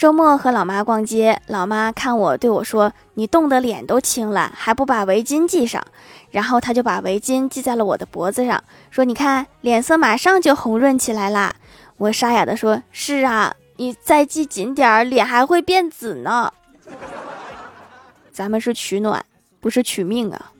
周末和老妈逛街老妈看我对我说你冻得脸都青了还不把围巾系上？然后她就把围巾系在了我的脖子上说你看脸色马上就红润起来啦我沙哑的说是啊你再系紧点儿脸还会变紫呢。咱们是取暖不是取命啊。